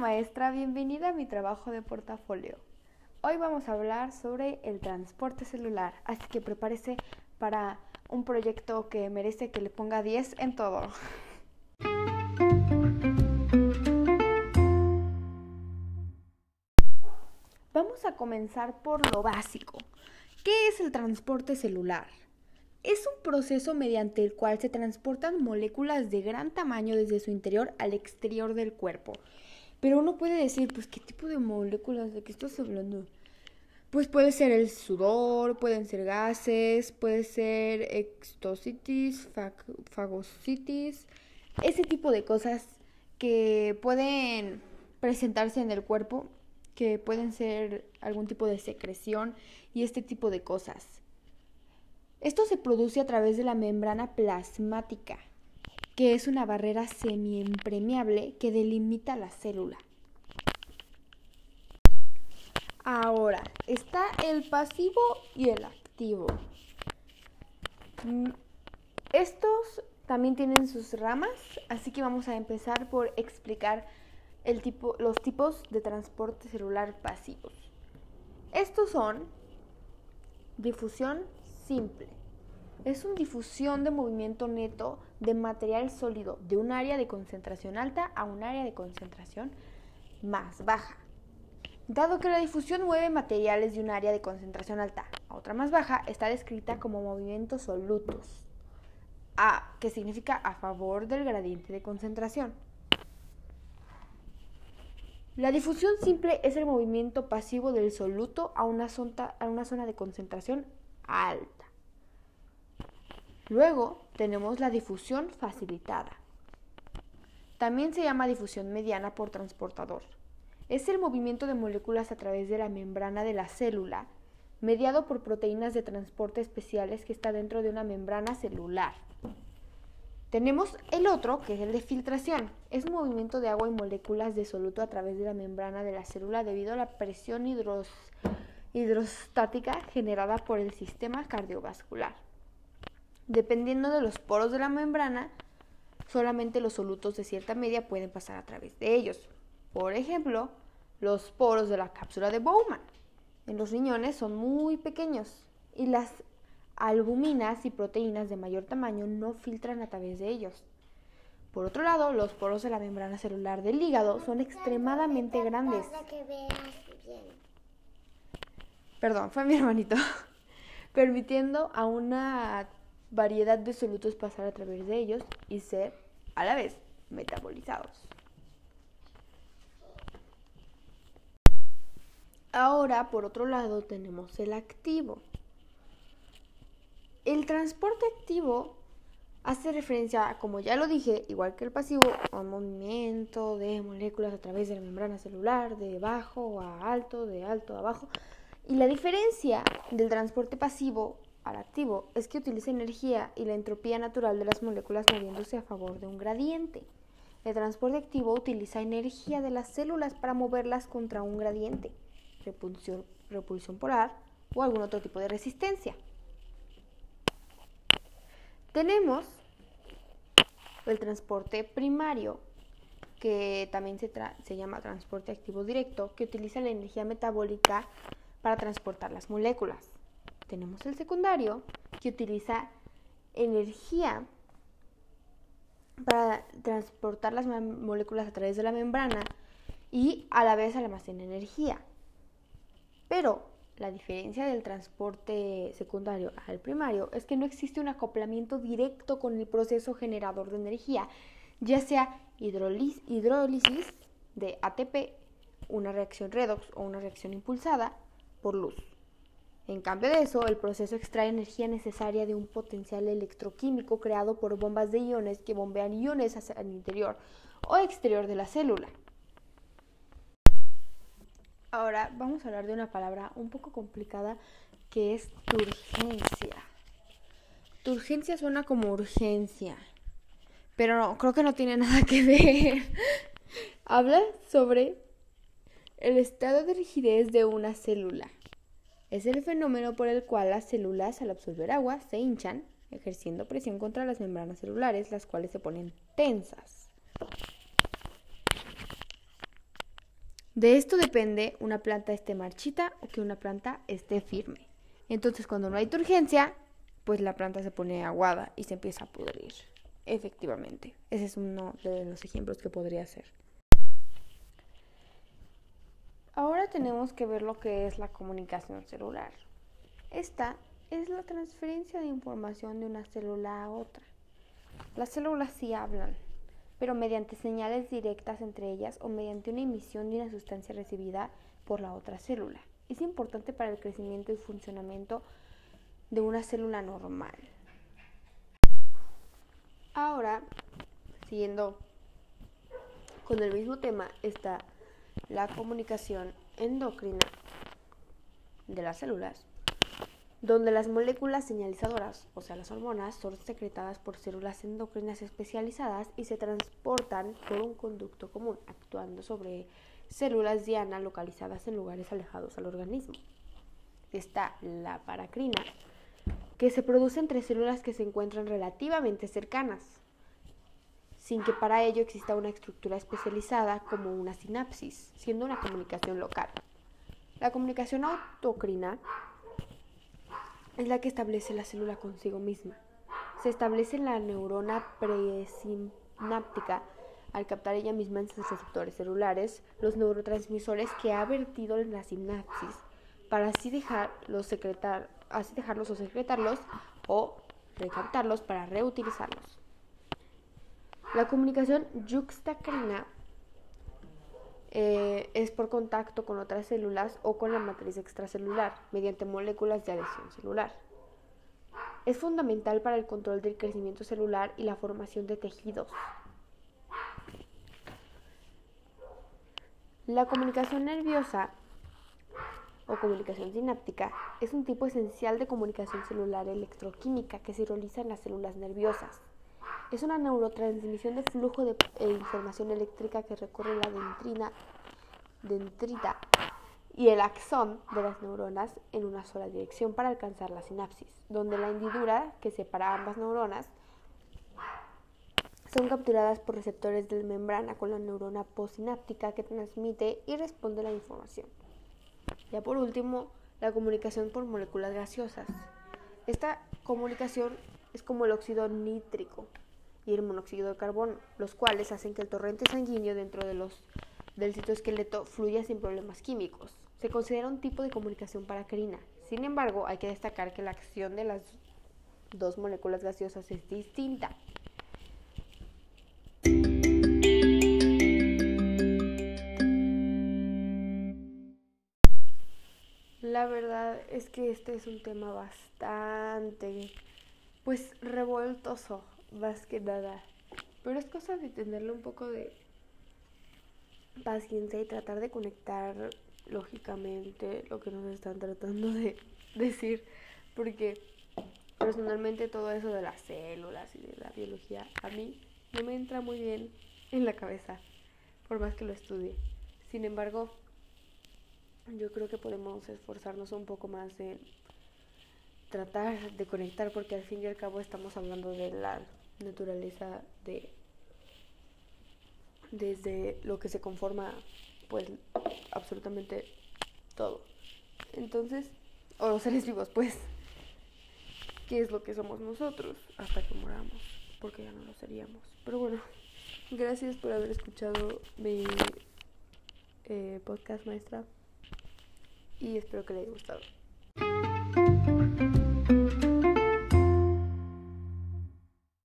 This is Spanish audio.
maestra, bienvenida a mi trabajo de portafolio. Hoy vamos a hablar sobre el transporte celular, así que prepárese para un proyecto que merece que le ponga 10 en todo. Vamos a comenzar por lo básico. ¿Qué es el transporte celular? Es un proceso mediante el cual se transportan moléculas de gran tamaño desde su interior al exterior del cuerpo. Pero uno puede decir, pues, ¿qué tipo de moléculas? ¿De qué estás hablando? Pues puede ser el sudor, pueden ser gases, puede ser extocitis, fagocitis, ese tipo de cosas que pueden presentarse en el cuerpo, que pueden ser algún tipo de secreción y este tipo de cosas. Esto se produce a través de la membrana plasmática, que es una barrera semiimpermeable que delimita la célula. Ahora, está el pasivo y el activo. Mm, estos también tienen sus ramas, así que vamos a empezar por explicar el tipo, los tipos de transporte celular pasivos. Estos son difusión simple. Es una difusión de movimiento neto de material sólido de un área de concentración alta a un área de concentración más baja. Dado que la difusión mueve materiales de un área de concentración alta a otra más baja, está descrita como movimientos solutos, a, que significa a favor del gradiente de concentración. La difusión simple es el movimiento pasivo del soluto a una, a una zona de concentración alta. Luego tenemos la difusión facilitada. También se llama difusión mediana por transportador. Es el movimiento de moléculas a través de la membrana de la célula, mediado por proteínas de transporte especiales que está dentro de una membrana celular. Tenemos el otro, que es el de filtración. Es movimiento de agua y moléculas de soluto a través de la membrana de la célula debido a la presión hidrostática generada por el sistema cardiovascular. Dependiendo de los poros de la membrana, solamente los solutos de cierta media pueden pasar a través de ellos. Por ejemplo, los poros de la cápsula de Bowman. En los riñones son muy pequeños y las albuminas y proteínas de mayor tamaño no filtran a través de ellos. Por otro lado, los poros de la membrana celular del hígado son extremadamente grandes. Perdón, fue mi hermanito. Permitiendo a una variedad de solutos pasar a través de ellos y ser a la vez metabolizados. Ahora, por otro lado, tenemos el activo. El transporte activo hace referencia, como ya lo dije, igual que el pasivo, a un movimiento de moléculas a través de la membrana celular, de bajo a alto, de alto a bajo. Y la diferencia del transporte pasivo activo es que utiliza energía y la entropía natural de las moléculas moviéndose a favor de un gradiente. El transporte activo utiliza energía de las células para moverlas contra un gradiente, repulsión, repulsión polar o algún otro tipo de resistencia. Tenemos el transporte primario, que también se, se llama transporte activo directo, que utiliza la energía metabólica para transportar las moléculas tenemos el secundario que utiliza energía para transportar las moléculas a través de la membrana y a la vez almacena energía. Pero la diferencia del transporte secundario al primario es que no existe un acoplamiento directo con el proceso generador de energía, ya sea hidrólisis de ATP, una reacción redox o una reacción impulsada por luz. En cambio de eso, el proceso extrae energía necesaria de un potencial electroquímico creado por bombas de iones que bombean iones hacia el interior o exterior de la célula. Ahora vamos a hablar de una palabra un poco complicada que es turgencia. Turgencia suena como urgencia, pero no, creo que no tiene nada que ver. Habla sobre el estado de rigidez de una célula. Es el fenómeno por el cual las células al absorber agua se hinchan, ejerciendo presión contra las membranas celulares, las cuales se ponen tensas. De esto depende una planta esté marchita o que una planta esté firme. Entonces cuando no hay turgencia, pues la planta se pone aguada y se empieza a pudrir. Efectivamente, ese es uno de los ejemplos que podría ser. Ahora tenemos que ver lo que es la comunicación celular. Esta es la transferencia de información de una célula a otra. Las células sí hablan, pero mediante señales directas entre ellas o mediante una emisión de una sustancia recibida por la otra célula. Es importante para el crecimiento y funcionamiento de una célula normal. Ahora, siguiendo con el mismo tema, está la comunicación endocrina de las células donde las moléculas señalizadoras, o sea, las hormonas, son secretadas por células endocrinas especializadas y se transportan por un conducto común, actuando sobre células diana localizadas en lugares alejados al organismo. Está la paracrina, que se produce entre células que se encuentran relativamente cercanas, sin que para ello exista una estructura especializada como una sinapsis, siendo una comunicación local. La comunicación autocrina es la que establece la célula consigo misma. Se establece en la neurona presináptica al captar ella misma en sus receptores celulares los neurotransmisores que ha vertido en la sinapsis para así, dejarlos secretar, así dejarlos o secretarlos o recaptarlos para reutilizarlos. La comunicación yuxtacrina eh, es por contacto con otras células o con la matriz extracelular mediante moléculas de adhesión celular. Es fundamental para el control del crecimiento celular y la formación de tejidos. La comunicación nerviosa o comunicación sináptica es un tipo esencial de comunicación celular electroquímica que se realiza en las células nerviosas. Es una neurotransmisión de flujo de eh, información eléctrica que recorre la dentrina, dendrita y el axón de las neuronas en una sola dirección para alcanzar la sinapsis, donde la hendidura que separa ambas neuronas son capturadas por receptores de membrana con la neurona postsináptica que transmite y responde la información. Ya por último, la comunicación por moléculas gaseosas. Esta comunicación es como el óxido nítrico, y el monóxido de carbono, los cuales hacen que el torrente sanguíneo dentro de los, del citoesqueleto fluya sin problemas químicos. Se considera un tipo de comunicación paracrina. Sin embargo, hay que destacar que la acción de las dos moléculas gaseosas es distinta. La verdad es que este es un tema bastante, pues, revoltoso más que nada. Pero es cosa de tenerle un poco de paciencia y tratar de conectar lógicamente lo que nos están tratando de decir. Porque personalmente todo eso de las células y de la biología a mí no me entra muy bien en la cabeza, por más que lo estudie. Sin embargo, yo creo que podemos esforzarnos un poco más en tratar de conectar porque al fin y al cabo estamos hablando de la naturaleza de desde lo que se conforma pues absolutamente todo. Entonces, o los seres vivos, pues, ¿qué es lo que somos nosotros hasta que moramos? Porque ya no lo seríamos. Pero bueno, gracias por haber escuchado mi eh, podcast maestra y espero que les haya gustado.